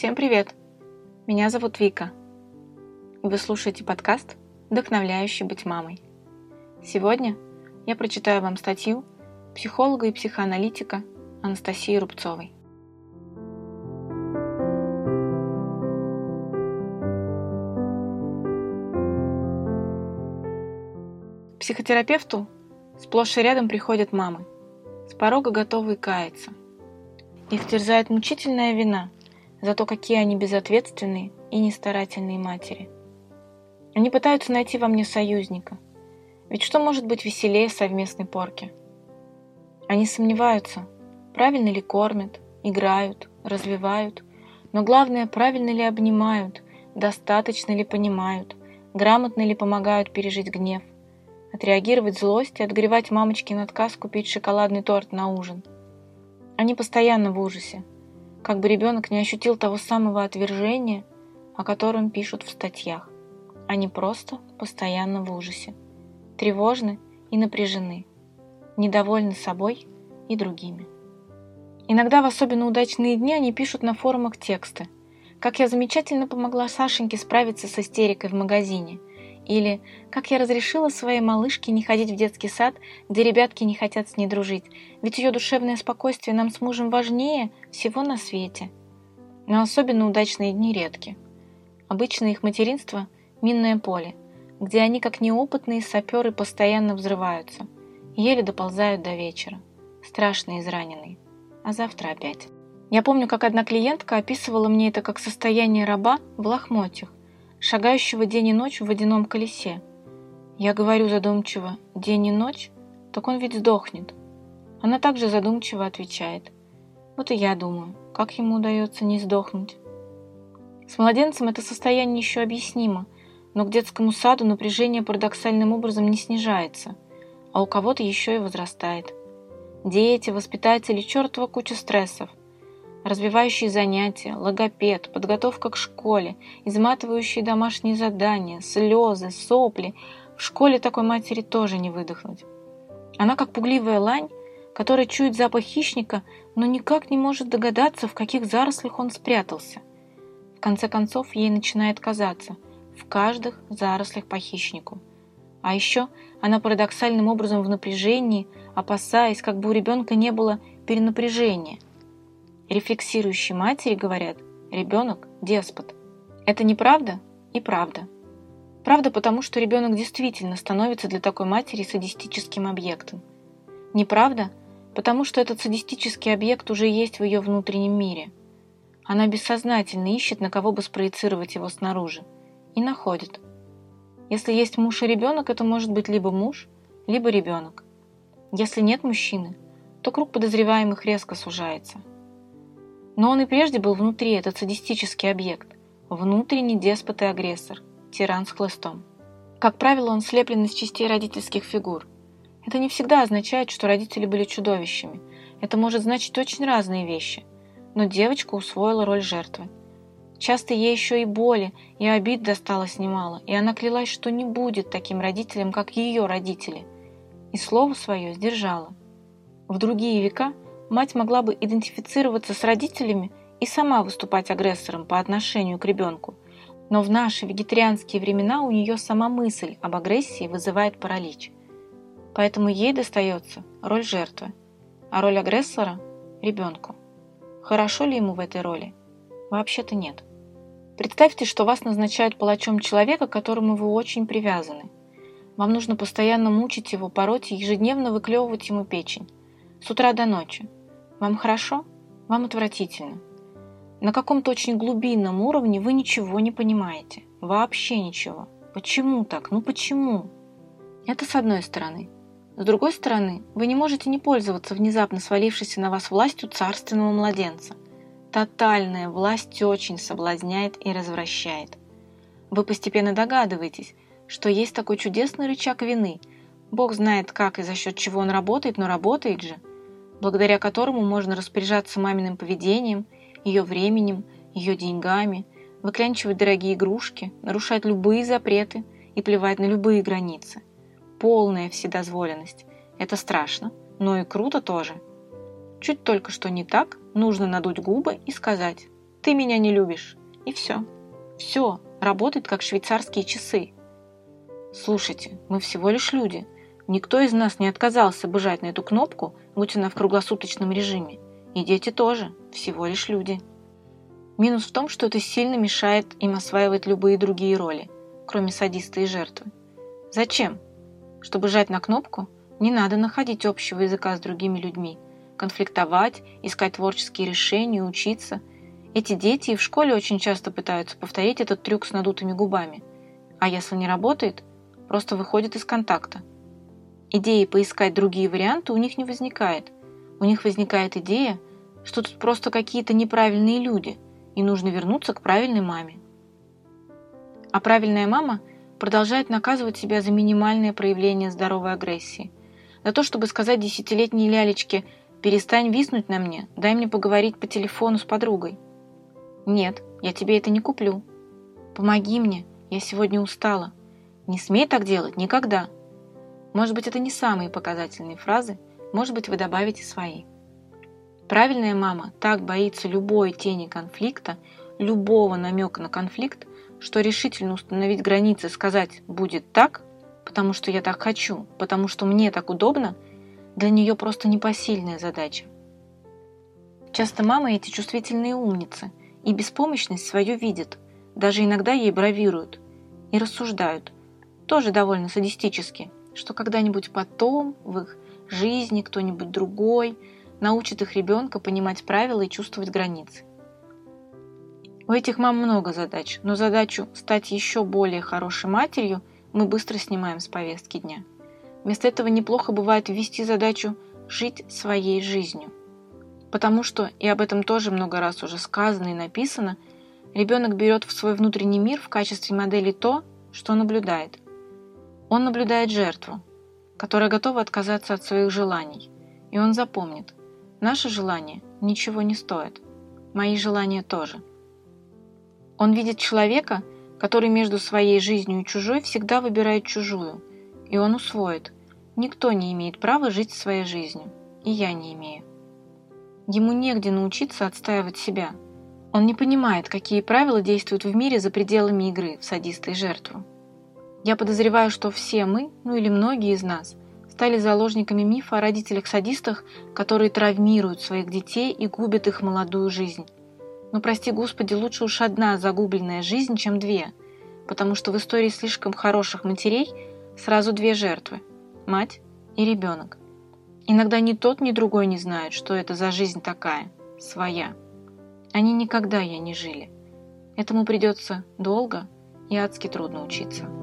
Всем привет! Меня зовут Вика. И вы слушаете подкаст «Вдохновляющий быть мамой». Сегодня я прочитаю вам статью психолога и психоаналитика Анастасии Рубцовой. психотерапевту сплошь и рядом приходят мамы, с порога готовые каяться. Их терзает мучительная вина за то, какие они безответственные и нестарательные матери. Они пытаются найти во мне союзника, ведь что может быть веселее совместной порки? Они сомневаются, правильно ли кормят, играют, развивают, но главное, правильно ли обнимают, достаточно ли понимают, грамотно ли помогают пережить гнев, отреагировать злость и отгревать мамочкин отказ купить шоколадный торт на ужин. Они постоянно в ужасе, как бы ребенок не ощутил того самого отвержения, о котором пишут в статьях. Они просто постоянно в ужасе, тревожны и напряжены, недовольны собой и другими. Иногда в особенно удачные дни они пишут на форумах тексты. Как я замечательно помогла Сашеньке справиться с истерикой в магазине – или «Как я разрешила своей малышке не ходить в детский сад, где ребятки не хотят с ней дружить, ведь ее душевное спокойствие нам с мужем важнее всего на свете». Но особенно удачные дни редки. Обычно их материнство – минное поле, где они, как неопытные саперы, постоянно взрываются, еле доползают до вечера, страшно израненные, а завтра опять. Я помню, как одна клиентка описывала мне это как состояние раба в лохмотьях, шагающего день и ночь в водяном колесе. Я говорю задумчиво «день и ночь?» Так он ведь сдохнет. Она также задумчиво отвечает. Вот и я думаю, как ему удается не сдохнуть. С младенцем это состояние еще объяснимо, но к детскому саду напряжение парадоксальным образом не снижается, а у кого-то еще и возрастает. Дети, воспитатели, чертова куча стрессов развивающие занятия, логопед, подготовка к школе, изматывающие домашние задания, слезы, сопли. В школе такой матери тоже не выдохнуть. Она как пугливая лань, которая чует запах хищника, но никак не может догадаться, в каких зарослях он спрятался. В конце концов, ей начинает казаться, в каждых зарослях по хищнику. А еще она парадоксальным образом в напряжении, опасаясь, как бы у ребенка не было перенапряжения – Рефлексирующие матери говорят, ребенок – деспот. Это неправда и правда. Правда потому, что ребенок действительно становится для такой матери садистическим объектом. Неправда потому, что этот садистический объект уже есть в ее внутреннем мире. Она бессознательно ищет, на кого бы спроецировать его снаружи. И находит. Если есть муж и ребенок, это может быть либо муж, либо ребенок. Если нет мужчины, то круг подозреваемых резко сужается – но он и прежде был внутри, этот садистический объект. Внутренний деспот и агрессор, тиран с хлыстом. Как правило, он слеплен из частей родительских фигур. Это не всегда означает, что родители были чудовищами. Это может значить очень разные вещи. Но девочка усвоила роль жертвы. Часто ей еще и боли, и обид досталось немало, и она клялась, что не будет таким родителем, как ее родители. И слово свое сдержала. В другие века – мать могла бы идентифицироваться с родителями и сама выступать агрессором по отношению к ребенку. Но в наши вегетарианские времена у нее сама мысль об агрессии вызывает паралич. Поэтому ей достается роль жертвы, а роль агрессора – ребенку. Хорошо ли ему в этой роли? Вообще-то нет. Представьте, что вас назначают палачом человека, к которому вы очень привязаны. Вам нужно постоянно мучить его, пороть и ежедневно выклевывать ему печень. С утра до ночи. Вам хорошо? Вам отвратительно. На каком-то очень глубинном уровне вы ничего не понимаете. Вообще ничего. Почему так? Ну почему? Это с одной стороны. С другой стороны, вы не можете не пользоваться внезапно свалившейся на вас властью царственного младенца. Тотальная власть очень соблазняет и развращает. Вы постепенно догадываетесь, что есть такой чудесный рычаг вины. Бог знает, как и за счет чего он работает, но работает же – благодаря которому можно распоряжаться маминым поведением, ее временем, ее деньгами, выклянчивать дорогие игрушки, нарушать любые запреты и плевать на любые границы. Полная вседозволенность. Это страшно, но и круто тоже. Чуть только что не так, нужно надуть губы и сказать Ты меня не любишь. И все. Все работает как швейцарские часы. Слушайте, мы всего лишь люди. Никто из нас не отказался бы жать на эту кнопку, будь она в круглосуточном режиме. И дети тоже, всего лишь люди. Минус в том, что это сильно мешает им осваивать любые другие роли, кроме садиста и жертвы. Зачем? Чтобы жать на кнопку, не надо находить общего языка с другими людьми, конфликтовать, искать творческие решения, учиться. Эти дети и в школе очень часто пытаются повторить этот трюк с надутыми губами. А если не работает, просто выходят из контакта. Идеи поискать другие варианты у них не возникает. У них возникает идея, что тут просто какие-то неправильные люди – и нужно вернуться к правильной маме. А правильная мама продолжает наказывать себя за минимальное проявление здоровой агрессии. За то, чтобы сказать десятилетней лялечке «перестань виснуть на мне, дай мне поговорить по телефону с подругой». «Нет, я тебе это не куплю». «Помоги мне, я сегодня устала». «Не смей так делать, никогда». Может быть, это не самые показательные фразы, может быть, вы добавите свои. Правильная мама так боится любой тени конфликта, любого намека на конфликт, что решительно установить границы, сказать «будет так», потому что я так хочу, потому что мне так удобно, для нее просто непосильная задача. Часто мамы эти чувствительные умницы и беспомощность свою видят, даже иногда ей бравируют и рассуждают, тоже довольно садистически, что когда-нибудь потом в их жизни кто-нибудь другой – научит их ребенка понимать правила и чувствовать границы. У этих мам много задач, но задачу стать еще более хорошей матерью мы быстро снимаем с повестки дня. Вместо этого неплохо бывает ввести задачу жить своей жизнью. Потому что, и об этом тоже много раз уже сказано и написано, ребенок берет в свой внутренний мир в качестве модели то, что наблюдает. Он наблюдает жертву, которая готова отказаться от своих желаний, и он запомнит, Наши желания ничего не стоят. Мои желания тоже. Он видит человека, который между своей жизнью и чужой всегда выбирает чужую, и он усвоит. Никто не имеет права жить своей жизнью, и я не имею. Ему негде научиться отстаивать себя. Он не понимает, какие правила действуют в мире за пределами игры в садиста жертву. Я подозреваю, что все мы, ну или многие из нас, стали заложниками мифа о родителях-садистах, которые травмируют своих детей и губят их молодую жизнь. Но, прости господи, лучше уж одна загубленная жизнь, чем две, потому что в истории слишком хороших матерей сразу две жертвы – мать и ребенок. Иногда ни тот, ни другой не знают, что это за жизнь такая, своя. Они никогда ей не жили. Этому придется долго и адски трудно учиться.